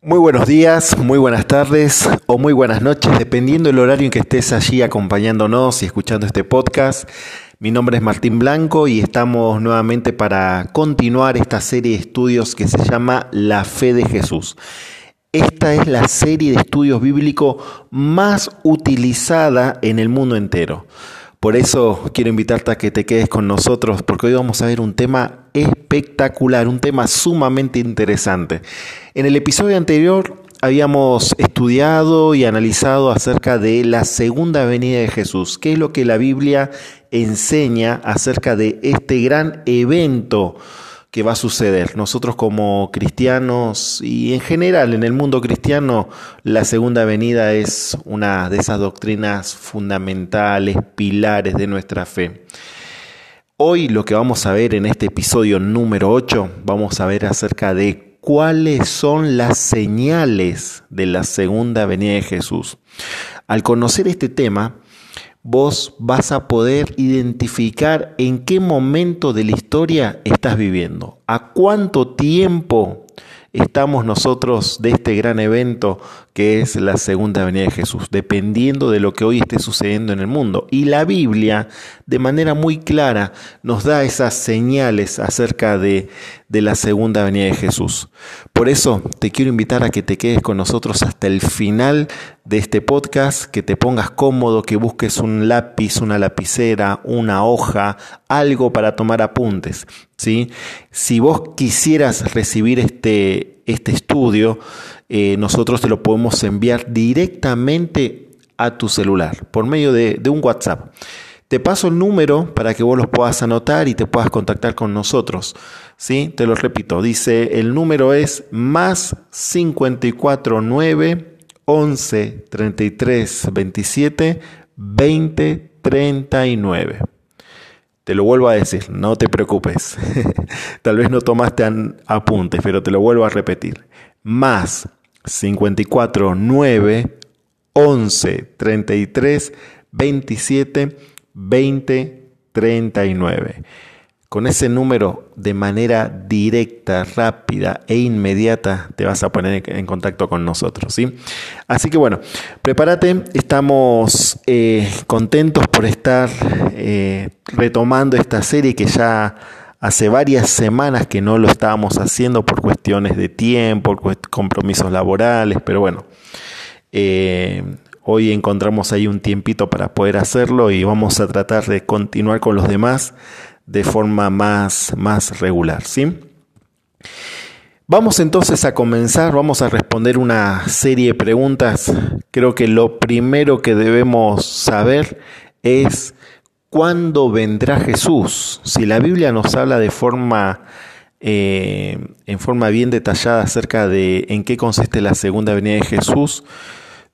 Muy buenos días, muy buenas tardes o muy buenas noches, dependiendo del horario en que estés allí acompañándonos y escuchando este podcast. Mi nombre es Martín Blanco y estamos nuevamente para continuar esta serie de estudios que se llama La fe de Jesús. Esta es la serie de estudios bíblicos más utilizada en el mundo entero. Por eso quiero invitarte a que te quedes con nosotros porque hoy vamos a ver un tema espectacular, un tema sumamente interesante. En el episodio anterior habíamos estudiado y analizado acerca de la segunda venida de Jesús, qué es lo que la Biblia enseña acerca de este gran evento que va a suceder. Nosotros como cristianos y en general en el mundo cristiano, la segunda venida es una de esas doctrinas fundamentales, pilares de nuestra fe. Hoy lo que vamos a ver en este episodio número 8, vamos a ver acerca de cuáles son las señales de la segunda venida de Jesús. Al conocer este tema, vos vas a poder identificar en qué momento de la historia estás viviendo, a cuánto tiempo estamos nosotros de este gran evento que es la segunda venida de Jesús, dependiendo de lo que hoy esté sucediendo en el mundo. Y la Biblia, de manera muy clara, nos da esas señales acerca de, de la segunda venida de Jesús. Por eso te quiero invitar a que te quedes con nosotros hasta el final de este podcast, que te pongas cómodo, que busques un lápiz, una lapicera, una hoja, algo para tomar apuntes. ¿sí? Si vos quisieras recibir este, este estudio, eh, nosotros te lo podemos enviar directamente a tu celular por medio de, un WhatsApp. Te paso el número para que vos los puedas anotar y te puedas contactar con nosotros. ¿sí? Te lo repito, dice el número es más 549 11 33 27 20 39. Te lo vuelvo a decir, no te preocupes. Tal vez no tomaste apuntes, pero te lo vuelvo a repetir. Más 54 9 11 33 27 20 39. Con ese número de manera directa, rápida e inmediata te vas a poner en contacto con nosotros. ¿sí? Así que bueno, prepárate, estamos eh, contentos por estar eh, retomando esta serie que ya Hace varias semanas que no lo estábamos haciendo por cuestiones de tiempo, compromisos laborales, pero bueno, eh, hoy encontramos ahí un tiempito para poder hacerlo y vamos a tratar de continuar con los demás de forma más, más regular, ¿sí? Vamos entonces a comenzar, vamos a responder una serie de preguntas. Creo que lo primero que debemos saber es ¿Cuándo vendrá Jesús? Si la Biblia nos habla de forma, eh, en forma bien detallada acerca de en qué consiste la segunda venida de Jesús,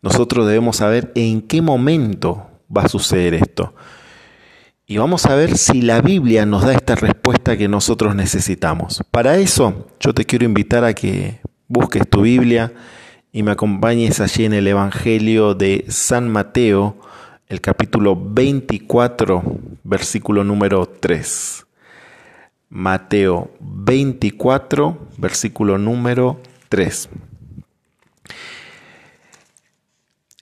nosotros debemos saber en qué momento va a suceder esto. Y vamos a ver si la Biblia nos da esta respuesta que nosotros necesitamos. Para eso, yo te quiero invitar a que busques tu Biblia y me acompañes allí en el Evangelio de San Mateo, el capítulo 24, versículo número 3. Mateo 24, versículo número 3.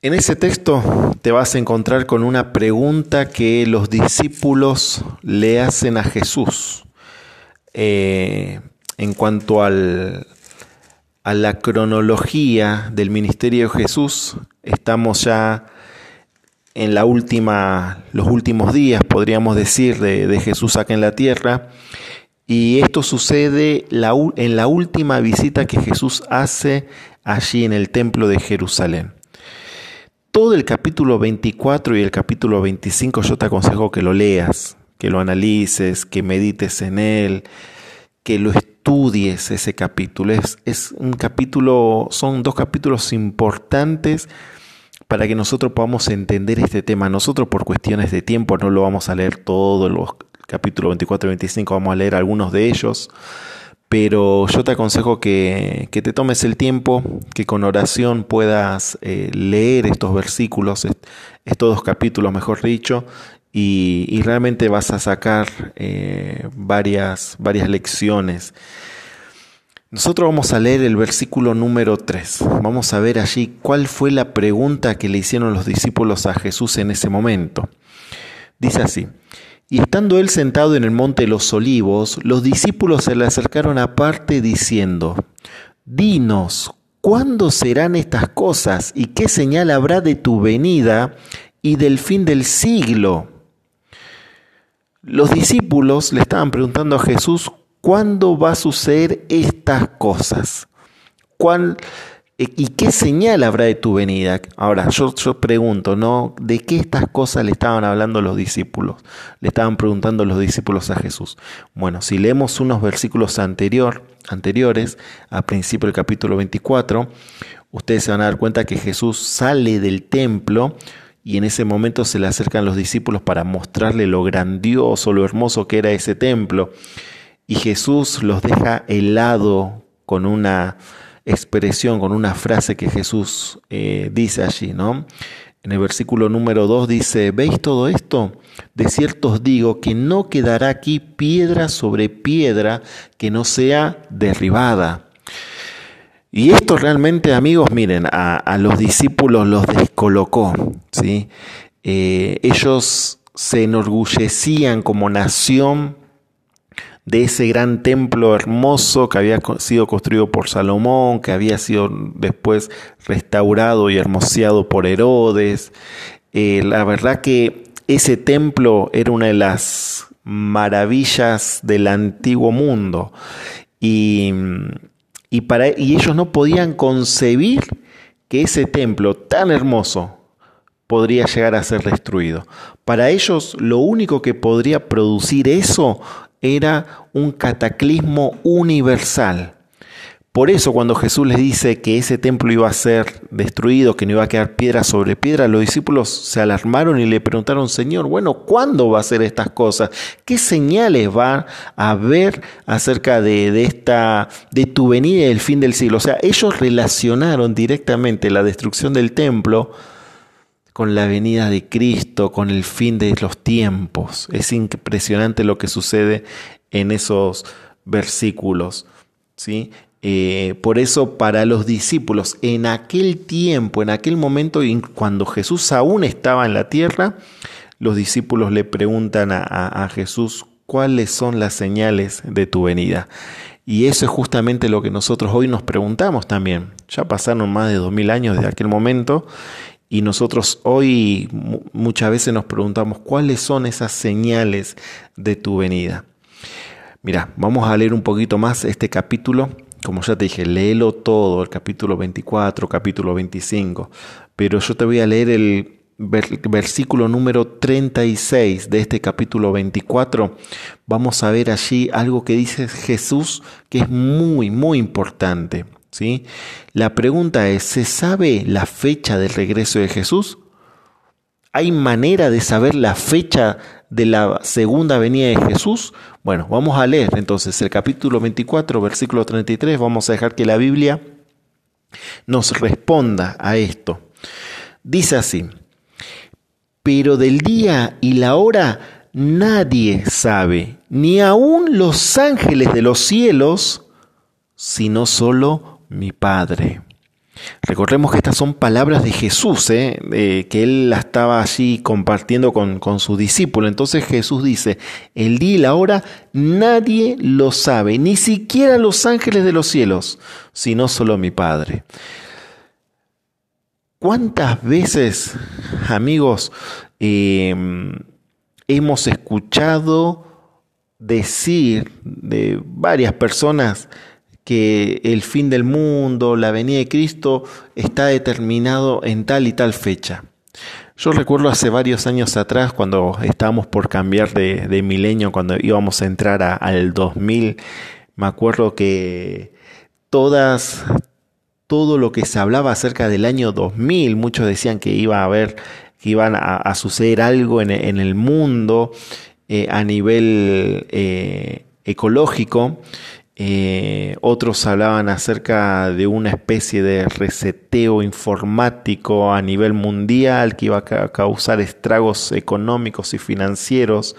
En ese texto te vas a encontrar con una pregunta que los discípulos le hacen a Jesús eh, en cuanto al, a la cronología del ministerio de Jesús. Estamos ya en la última, los últimos días, podríamos decir, de, Jesús acá en la tierra. Y esto sucede en la última visita que Jesús hace allí en el templo de Jerusalén. Todo el capítulo 24 y el capítulo 25 yo te aconsejo que lo leas, que lo analices, que medites en él, que lo estudies ese capítulo. Es, un capítulo, son dos capítulos importantes para que nosotros podamos entender este tema. Nosotros por cuestiones de tiempo no lo vamos a leer todo, los capítulos 24 y 25, vamos a leer algunos de ellos, pero yo te aconsejo que, te tomes el tiempo, que con oración puedas eh, leer estos versículos, estos dos capítulos, mejor dicho, y, realmente vas a sacar eh, varias, varias lecciones. Nosotros vamos a leer el versículo número 3. Vamos a ver allí cuál fue la pregunta que le hicieron los discípulos a Jesús en ese momento. Dice así, y estando él sentado en el monte de los olivos, los discípulos se le acercaron aparte diciendo, Dinos, ¿cuándo serán estas cosas y qué señal habrá de tu venida y del fin del siglo? Los discípulos le estaban preguntando a Jesús ¿Cuándo va a suceder estas cosas? ¿Cuál, ¿Y qué señal habrá de tu venida? Ahora, yo, yo pregunto, ¿no? ¿De qué estas cosas le estaban hablando los discípulos? Le estaban preguntando los discípulos a Jesús. Bueno, si leemos unos versículos anterior, anteriores, al principio del capítulo 24, ustedes se van a dar cuenta que Jesús sale del templo y en ese momento se le acercan los discípulos para mostrarle lo grandioso, lo hermoso que era ese templo y Jesús los deja helado con una expresión, con una frase que Jesús eh, dice allí, ¿no? En el versículo número 2 dice, ¿veis todo esto? De cierto os digo que no quedará aquí piedra sobre piedra que no sea derribada. Y esto realmente, amigos, miren, a, los discípulos los descolocó, ¿sí? Eh, ellos se enorgullecían como nación de ese gran templo hermoso que había sido construido por Salomón, que había sido después restaurado y hermoseado por Herodes. Eh, la verdad que ese templo era una de las maravillas del antiguo mundo y, y, para, y ellos no podían concebir que ese templo tan hermoso podría llegar a ser destruido. Para ellos lo único que podría producir eso era un cataclismo universal. Por eso cuando Jesús les dice que ese templo iba a ser destruido, que no iba a quedar piedra sobre piedra, los discípulos se alarmaron y le preguntaron, Señor, bueno, ¿cuándo va a ser estas cosas? ¿Qué señales va a haber acerca de, de, esta, de tu venida y el fin del siglo? O sea, ellos relacionaron directamente la destrucción del templo con la venida de Cristo, con el fin de los tiempos. Es impresionante lo que sucede en esos versículos. ¿sí? Eh, por eso para los discípulos, en aquel tiempo, en aquel momento, cuando Jesús aún estaba en la tierra, los discípulos le preguntan a, a Jesús cuáles son las señales de tu venida. Y eso es justamente lo que nosotros hoy nos preguntamos también. Ya pasaron más de dos mil años desde aquel momento y nosotros hoy muchas veces nos preguntamos cuáles son esas señales de tu venida. Mira, vamos a leer un poquito más este capítulo. Como ya te dije, léelo todo, el capítulo 24, capítulo 25. Pero yo te voy a leer el versículo número 36 de este capítulo 24. Vamos a ver allí algo que dice Jesús que es muy, muy importante. ¿Sí? La pregunta es, ¿se sabe la fecha del regreso de Jesús? ¿Hay manera de saber la fecha de la segunda venida de Jesús? Bueno, vamos a leer entonces el capítulo 24, versículo 33. Vamos a dejar que la Biblia nos responda a esto. Dice así, pero del día y la hora nadie sabe, ni aun los ángeles de los cielos, sino solo mi Padre. Recordemos que estas son palabras de Jesús, ¿eh? que él la estaba allí compartiendo con, con sus discípulos. Entonces Jesús dice, el día y la hora nadie lo sabe, ni siquiera los ángeles de los cielos, sino solo mi Padre. ¿Cuántas veces, amigos, em, hemos escuchado decir de varias personas, que el fin del mundo, la venida de Cristo, está determinado en tal y tal fecha. Yo recuerdo hace varios años atrás, cuando estábamos por cambiar de, milenio, cuando íbamos a entrar al 2000, me acuerdo que todas, todo lo que se hablaba acerca del año 2000, muchos decían que iba a haber, que iban a, suceder algo en, el mundo eh, a nivel eh, ecológico eh, otros hablaban acerca de una especie de reseteo informático a nivel mundial que iba a causar estragos económicos y financieros.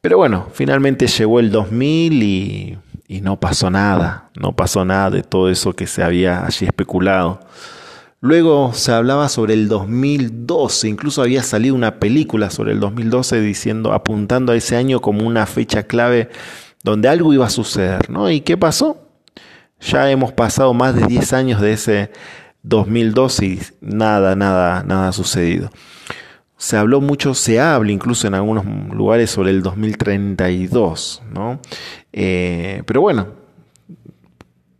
Pero bueno, finalmente llegó el 2000 y, y no pasó nada, no pasó nada de todo eso que se había allí especulado. Luego se hablaba sobre el 2012, incluso había salido una película sobre el 2012 diciendo, apuntando a ese año como una fecha clave donde algo iba a suceder, ¿no? ¿Y qué pasó? Ya hemos pasado más de 10 años de ese 2012 y nada, nada, nada ha sucedido. Se habló mucho, se habla incluso en algunos lugares sobre el 2032, ¿no? Eh, pero bueno,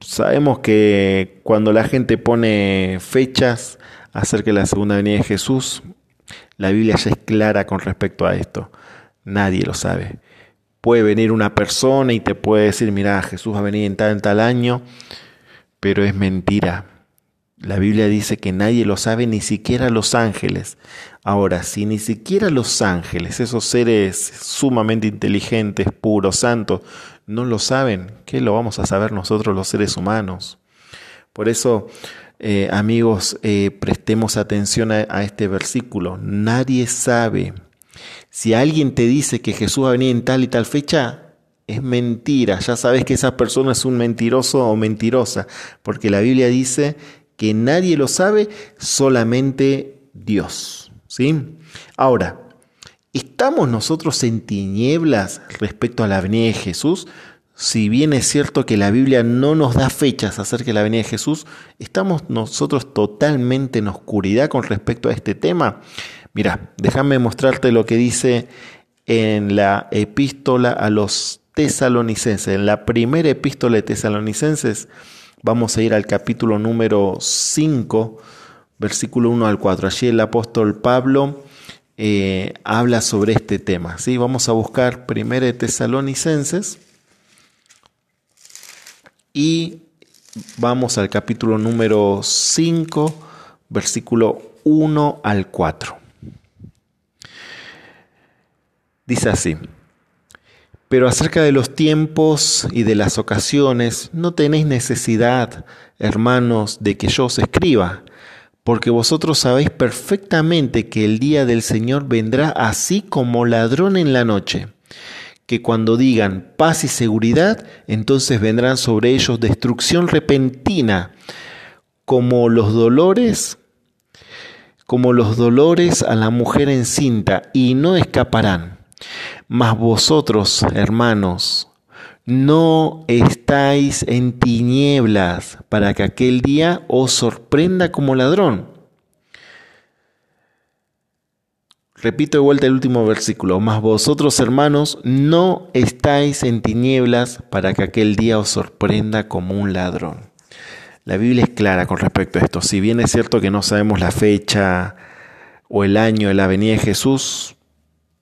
sabemos que cuando la gente pone fechas acerca de la segunda venida de Jesús, la Biblia ya es clara con respecto a esto. Nadie lo sabe. Puede venir una persona y te puede decir, mira, Jesús va a venir en tal, en tal año, pero es mentira. La Biblia dice que nadie lo sabe, ni siquiera los ángeles. Ahora, si ni siquiera los ángeles, esos seres sumamente inteligentes, puros, santos, no lo saben, ¿qué lo vamos a saber nosotros los seres humanos? Por eso, eh, amigos, eh, prestemos atención a, a este versículo. Nadie sabe. Si alguien te dice que Jesús va a venir en tal y tal fecha, es mentira. Ya sabes que esa persona es un mentiroso o mentirosa, porque la Biblia dice que nadie lo sabe, solamente Dios. ¿sí? Ahora, ¿estamos nosotros en tinieblas respecto a la venida de Jesús? Si bien es cierto que la Biblia no nos da fechas acerca de la venida de Jesús, ¿estamos nosotros totalmente en oscuridad con respecto a este tema? Mira, déjame mostrarte lo que dice en la epístola a los tesalonicenses, en la primera epístola de tesalonicenses, Vamos a ir al capítulo número 5, versículo 1 al 4. Allí el apóstol Pablo eh, habla sobre este tema. ¿sí? Vamos a buscar 1 Tesalonicenses y vamos al capítulo número 5, versículo 1 al 4. Dice así. Pero acerca de los tiempos y de las ocasiones, no tenéis necesidad, hermanos, de que yo os escriba, porque vosotros sabéis perfectamente que el día del Señor vendrá así como ladrón en la noche, que cuando digan paz y seguridad, entonces vendrán sobre ellos destrucción repentina, como los dolores, como los dolores a la mujer encinta, y no escaparán. Mas vosotros, hermanos, no estáis en tinieblas para que aquel día os sorprenda como ladrón. Repito de vuelta el último versículo. Mas vosotros, hermanos, no estáis en tinieblas para que aquel día os sorprenda como un ladrón. La Biblia es clara con respecto a esto. Si bien es cierto que no sabemos la fecha o el año de la venida de Jesús,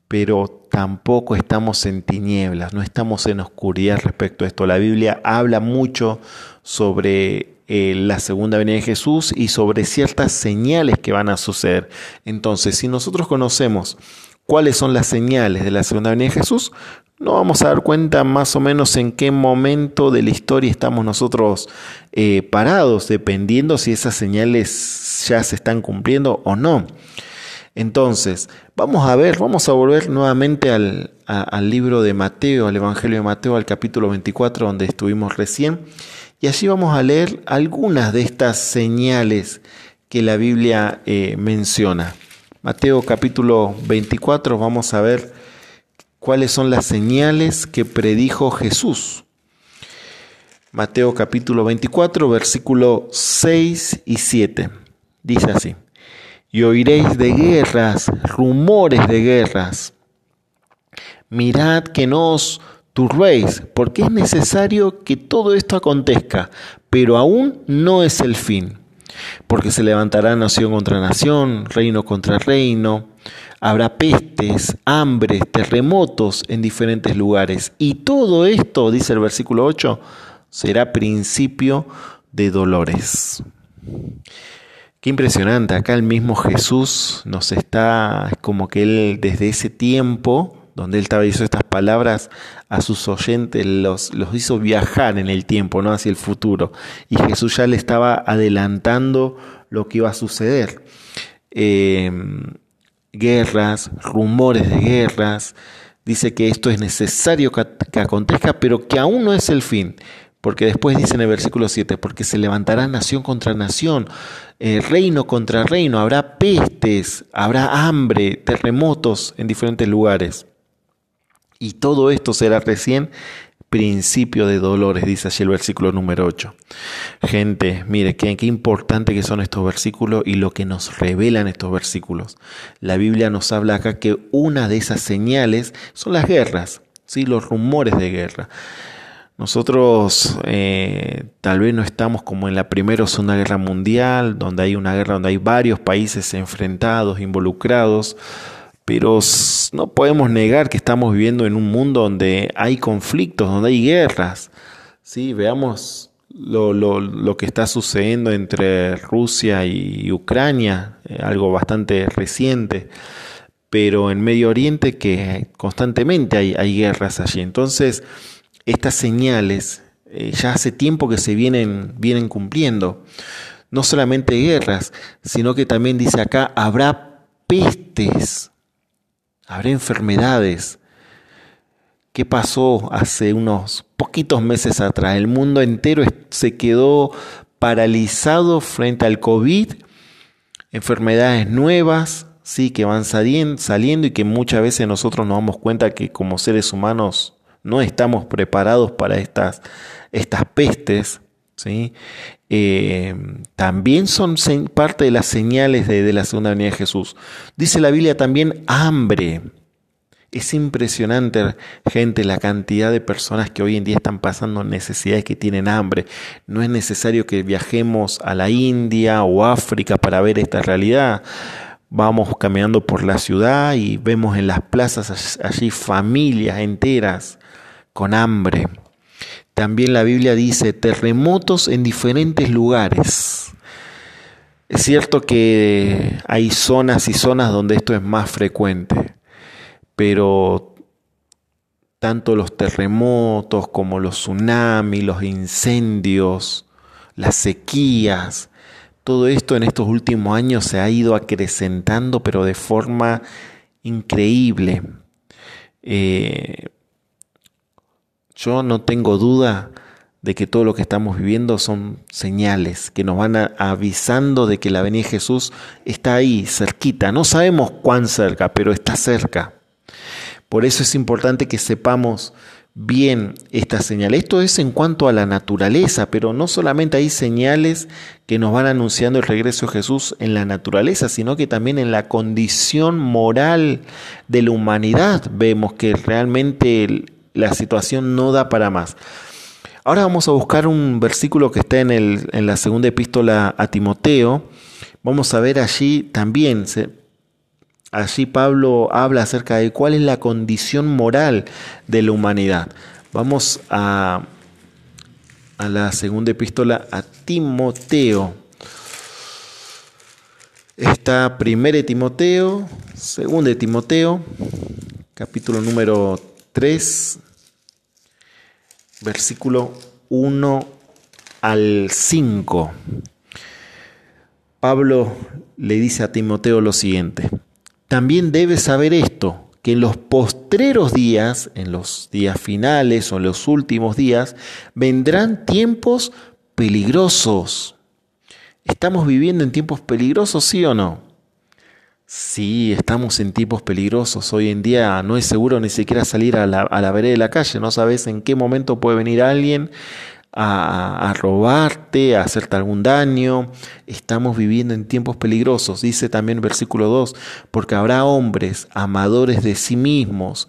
pero tampoco estamos en tinieblas, no estamos en oscuridad respecto a esto. La Biblia habla mucho sobre eh, la segunda venida de Jesús y sobre ciertas señales que van a suceder. Entonces, si nosotros conocemos cuáles son las señales de la segunda venida de Jesús, no vamos a dar cuenta más o menos en qué momento de la historia estamos nosotros eh, parados, dependiendo si esas señales ya se están cumpliendo o no. Entonces, vamos a ver, vamos a volver nuevamente al, libro de Mateo, al Evangelio de Mateo, al capítulo 24, donde estuvimos recién, y allí vamos a leer algunas de estas señales que la Biblia eh, menciona. Mateo capítulo 24, vamos a ver cuáles son las señales que predijo Jesús. Mateo capítulo 24, versículo 6 y 7. Dice así y oiréis de guerras, rumores de guerras. Mirad que no os turbéis, porque es necesario que todo esto acontezca, pero aún no es el fin. Porque se levantará nación contra nación, reino contra reino, habrá pestes, hambres, terremotos en diferentes lugares. Y todo esto, dice el versículo 8, será principio de dolores. Impresionante, acá el mismo Jesús nos está, como que él desde ese tiempo, donde él estaba diciendo estas palabras a sus oyentes, los, los hizo viajar en el tiempo, ¿no? Hacia el futuro. Y Jesús ya le estaba adelantando lo que iba a suceder. Em, guerras, rumores de guerras, dice que esto es necesario que acontezca, pero que aún no es el fin. Porque después dice en el versículo 7, porque se levantará nación contra nación, eh, reino contra reino, habrá pestes, habrá hambre, terremotos en diferentes lugares. Y todo esto será recién principio de dolores, dice así el versículo número 8. Gente, mire, qué, qué importante que son estos versículos y lo que nos revelan estos versículos. La Biblia nos habla acá que una de esas señales son las guerras, ¿sí? los rumores de guerra. Nosotros eh, tal vez no estamos como en la primera o segunda guerra mundial, donde hay una guerra donde hay varios países enfrentados, involucrados, pero no podemos negar que estamos viviendo en un mundo donde hay conflictos, donde hay guerras. ¿sí? Veamos lo, lo, que está sucediendo entre Rusia y Ucrania, eh, algo bastante reciente, pero en Medio Oriente que constantemente hay, hay guerras allí. Entonces, estas señales eh, ya hace tiempo que se vienen, vienen cumpliendo. No solamente guerras, sino que también dice acá, habrá pestes, habrá enfermedades. ¿Qué pasó hace unos poquitos meses atrás? El mundo entero se quedó paralizado frente al COVID, enfermedades nuevas, sí, que van saliendo y que muchas veces nosotros nos damos cuenta que como seres humanos no estamos preparados para estas, estas pestes, ¿sí? Eh, también son parte de las señales de, de la segunda venida de Jesús. Dice la Biblia también hambre. Es impresionante, gente, la cantidad de personas que hoy en día están pasando necesidades, que tienen hambre. No es necesario que viajemos a la India o África para ver esta realidad. Vamos caminando por la ciudad y vemos en las plazas allí familias enteras con hambre. También la Biblia dice terremotos en diferentes lugares. Es cierto que hay zonas y zonas donde esto es más frecuente, pero tanto los terremotos como los tsunamis, los incendios, las sequías, todo esto en estos últimos años se ha ido acrecentando, pero de forma increíble. Eh, yo no tengo duda de que todo lo que estamos viviendo son señales que nos van avisando de que la venida de Jesús está ahí, cerquita. No sabemos cuán cerca, pero está cerca. Por eso es importante que sepamos bien esta señal. Esto es en cuanto a la naturaleza, pero no solamente hay señales que nos van anunciando el regreso de Jesús en la naturaleza, sino que también en la condición moral de la humanidad vemos que realmente la situación no da para más. Ahora vamos a buscar un versículo que está en, el, en la segunda epístola a Timoteo. Vamos a ver allí también, allí Pablo habla acerca de cuál es la condición moral de la humanidad. Vamos a, a la segunda epístola a Timoteo. Está primera de Timoteo, segunda de Timoteo, capítulo número 3, versículo 1 al 5. Pablo le dice a Timoteo lo siguiente, también debes saber esto, que en los postreros días, en los días finales o en los últimos días, vendrán tiempos peligrosos. ¿Estamos viviendo en tiempos peligrosos, sí o no? Sí, estamos en tiempos peligrosos. Hoy en día no es seguro ni siquiera salir a la, vereda de la calle. No sabes en qué momento puede venir alguien a, a, robarte, a hacerte algún daño. Estamos viviendo en tiempos peligrosos. Dice también versículo 2, porque habrá hombres amadores de sí mismos,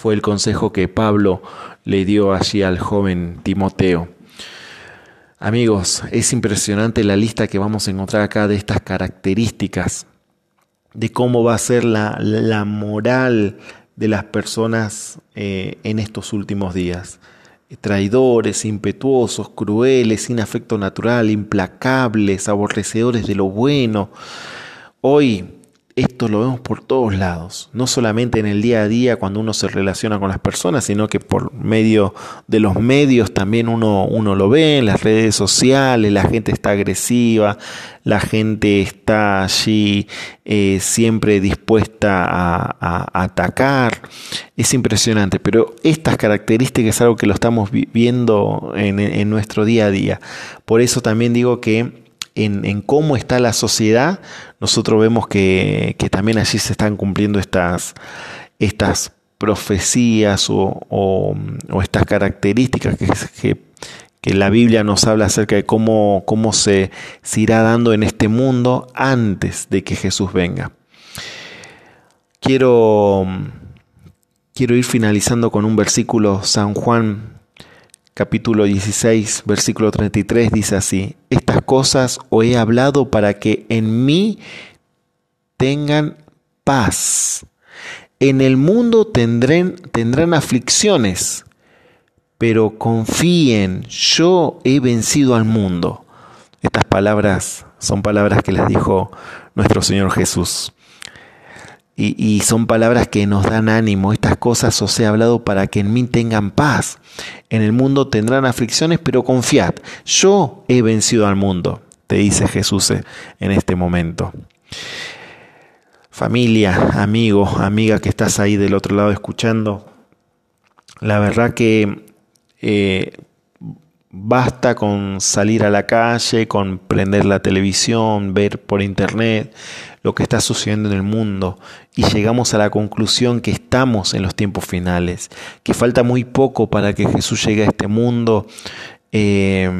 fue el consejo que Pablo le dio allí al joven Timoteo. Amigos, es impresionante la lista que vamos a encontrar acá de estas características, de cómo va a ser la, la moral de las personas eh, en estos últimos días. Traidores, impetuosos, crueles, sin afecto natural, implacables, aborrecedores de lo bueno. Hoy esto lo vemos por todos lados, no solamente en el día a día cuando uno se relaciona con las personas, sino que por medio de los medios también uno, uno lo ve, en las redes sociales, la gente está agresiva, la gente está allí eh, siempre dispuesta a, atacar, es impresionante, pero estas características es algo que lo estamos viviendo en, en nuestro día a día. Por eso también digo que en, cómo está la sociedad, nosotros vemos que, también allí se están cumpliendo estas, profecías o, estas características que, la Biblia nos habla acerca de cómo, se irá dando en este mundo antes de que Jesús venga. Quiero, quiero ir finalizando con un versículo, San Juan capítulo 16, versículo 33 dice así, estas cosas os he hablado para que en mí tengan paz. En el mundo tendrán, tendrán aflicciones, pero confíen, yo he vencido al mundo. Estas palabras son palabras que les dijo nuestro Señor Jesús. Y, son palabras que nos dan ánimo. Cosas os he hablado para que en mí tengan paz. En el mundo tendrán aflicciones, pero confiad. Yo he vencido al mundo, te dice Jesús en este momento. Familia, amigo, amiga que estás ahí del otro lado escuchando, la verdad que eh, basta con salir a la calle, con prender la televisión, ver por internet, lo que está sucediendo en el mundo y llegamos a la conclusión que estamos en los tiempos finales, que falta muy poco para que Jesús llegue a este mundo eh,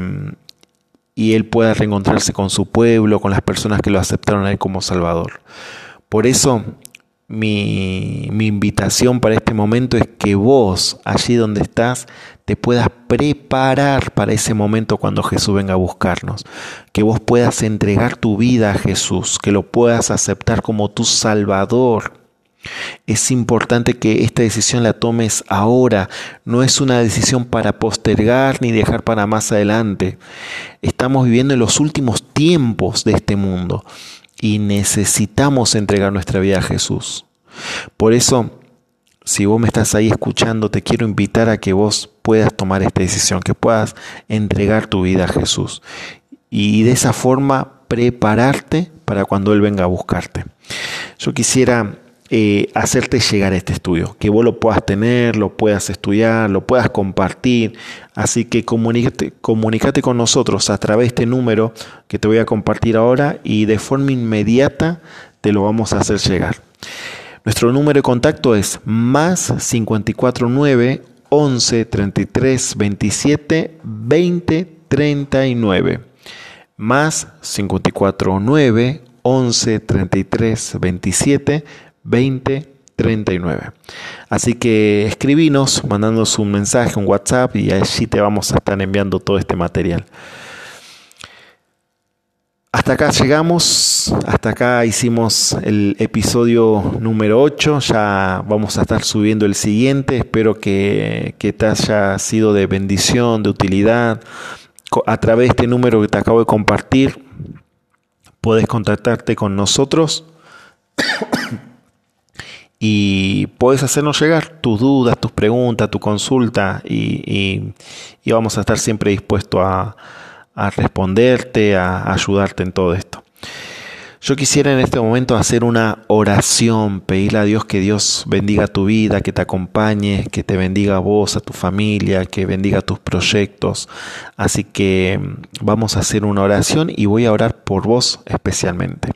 y Él pueda reencontrarse con su pueblo, con las personas que lo aceptaron a Él como Salvador. Por eso mi, invitación para este momento es que vos, allí donde estás, te puedas preparar para ese momento cuando Jesús venga a buscarnos. Que vos puedas entregar tu vida a Jesús, que lo puedas aceptar como tu Salvador. Es importante que esta decisión la tomes ahora, no es una decisión para postergar ni dejar para más adelante. Estamos viviendo en los últimos tiempos de este mundo y necesitamos entregar nuestra vida a Jesús. Por eso, si vos me estás ahí escuchando, te quiero invitar a que vos puedas tomar esta decisión, que puedas entregar tu vida a Jesús y de esa forma prepararte para cuando Él venga a buscarte. Yo quisiera eh, hacerte llegar a este estudio, que vos lo puedas tener, lo puedas estudiar, lo puedas compartir. Así que comunícate, comunícate con nosotros a través de este número que te voy a compartir ahora y de forma inmediata te lo vamos a hacer llegar. Nuestro número de contacto es más 549 11 33 27 20 39. Más 549 11 33 27 2039. Así que escribinos, mandándonos un mensaje, un WhatsApp y allí te vamos a estar enviando todo este material. Hasta acá llegamos, hasta acá hicimos el episodio número 8, ya vamos a estar subiendo el siguiente, espero que, que te haya sido de bendición, de utilidad. A través de este número que te acabo de compartir, puedes contactarte con nosotros y puedes hacernos llegar tus dudas, tus preguntas, tu consulta y, vamos a estar siempre dispuestos a, responderte, a ayudarte en todo esto. Yo quisiera en este momento hacer una oración, pedirle a Dios que Dios bendiga tu vida, que te acompañe, que te bendiga a vos, a tu familia, que bendiga tus proyectos. Así que mm, vamos a hacer una oración y voy a orar por vos especialmente.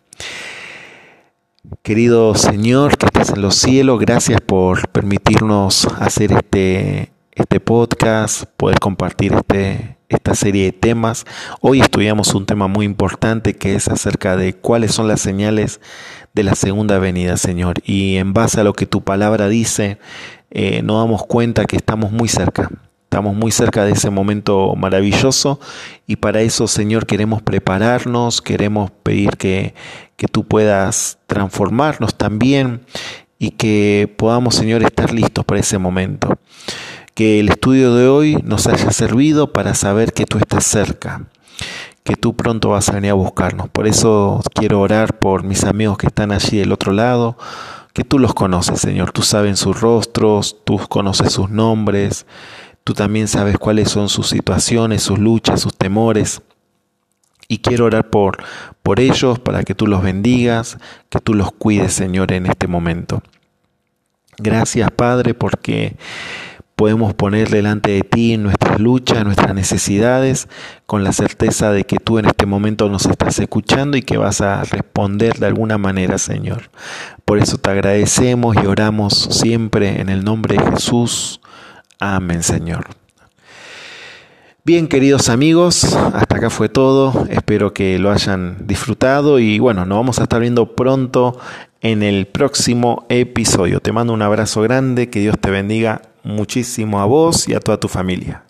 Querido Señor que estás en los cielos, gracias por permitirnos hacer este, este podcast, poder compartir este, esta serie de temas. Hoy estudiamos un tema muy importante que es acerca de cuáles son las señales de la segunda venida, Señor. Y en base a lo que tu palabra dice, eh, nos damos cuenta que estamos muy cerca. Estamos muy cerca de ese momento maravilloso y para eso, Señor, queremos prepararnos, queremos pedir que, que tú puedas transformarnos también y que podamos, Señor, estar listos para ese momento. Que el estudio de hoy nos haya servido para saber que tú estás cerca, que tú pronto vas a venir a buscarnos. Por eso quiero orar por mis amigos que están allí del otro lado, que tú los conoces, Señor. Tú sabes sus rostros, tú conoces sus nombres, tú también sabes cuáles son sus situaciones, sus luchas, sus temores. Y quiero orar por, por ellos, para que tú los bendigas, que tú los cuides, Señor, en este momento. Gracias, Padre, porque podemos poner delante de ti nuestras luchas, nuestras necesidades, con la certeza de que tú en este momento nos estás escuchando y que vas a responder de alguna manera, Señor. Por eso te agradecemos y oramos siempre en el nombre de Jesús. Amén, Señor. Bien, queridos amigos, hasta acá fue todo. Espero que lo hayan disfrutado y bueno, nos vamos a estar viendo pronto en el próximo episodio. Te mando un abrazo grande, que Dios te bendiga muchísimo a vos y a toda tu familia.